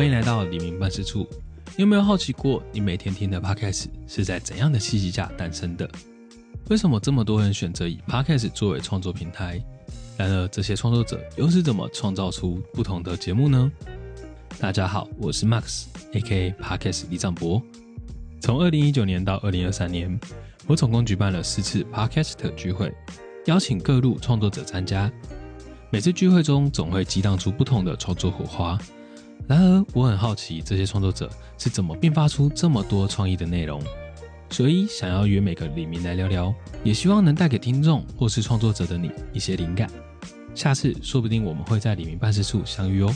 欢迎来到黎明办事处。你有没有好奇过，你每天听的 Podcast 是在怎样的契机下诞生的？为什么这么多人选择以 Podcast 作为创作平台？然而，这些创作者又是怎么创造出不同的节目呢？大家好，我是 Max，A.K.A. Podcast 李长博。从二零一九年到二零二三年，我总共举办了四次 Podcast 聚会，邀请各路创作者参加。每次聚会中，总会激荡出不同的创作火花。然而，我很好奇这些创作者是怎么迸发出这么多创意的内容，所以想要约每个李明来聊聊，也希望能带给听众或是创作者的你一些灵感。下次说不定我们会在李明办事处相遇哦。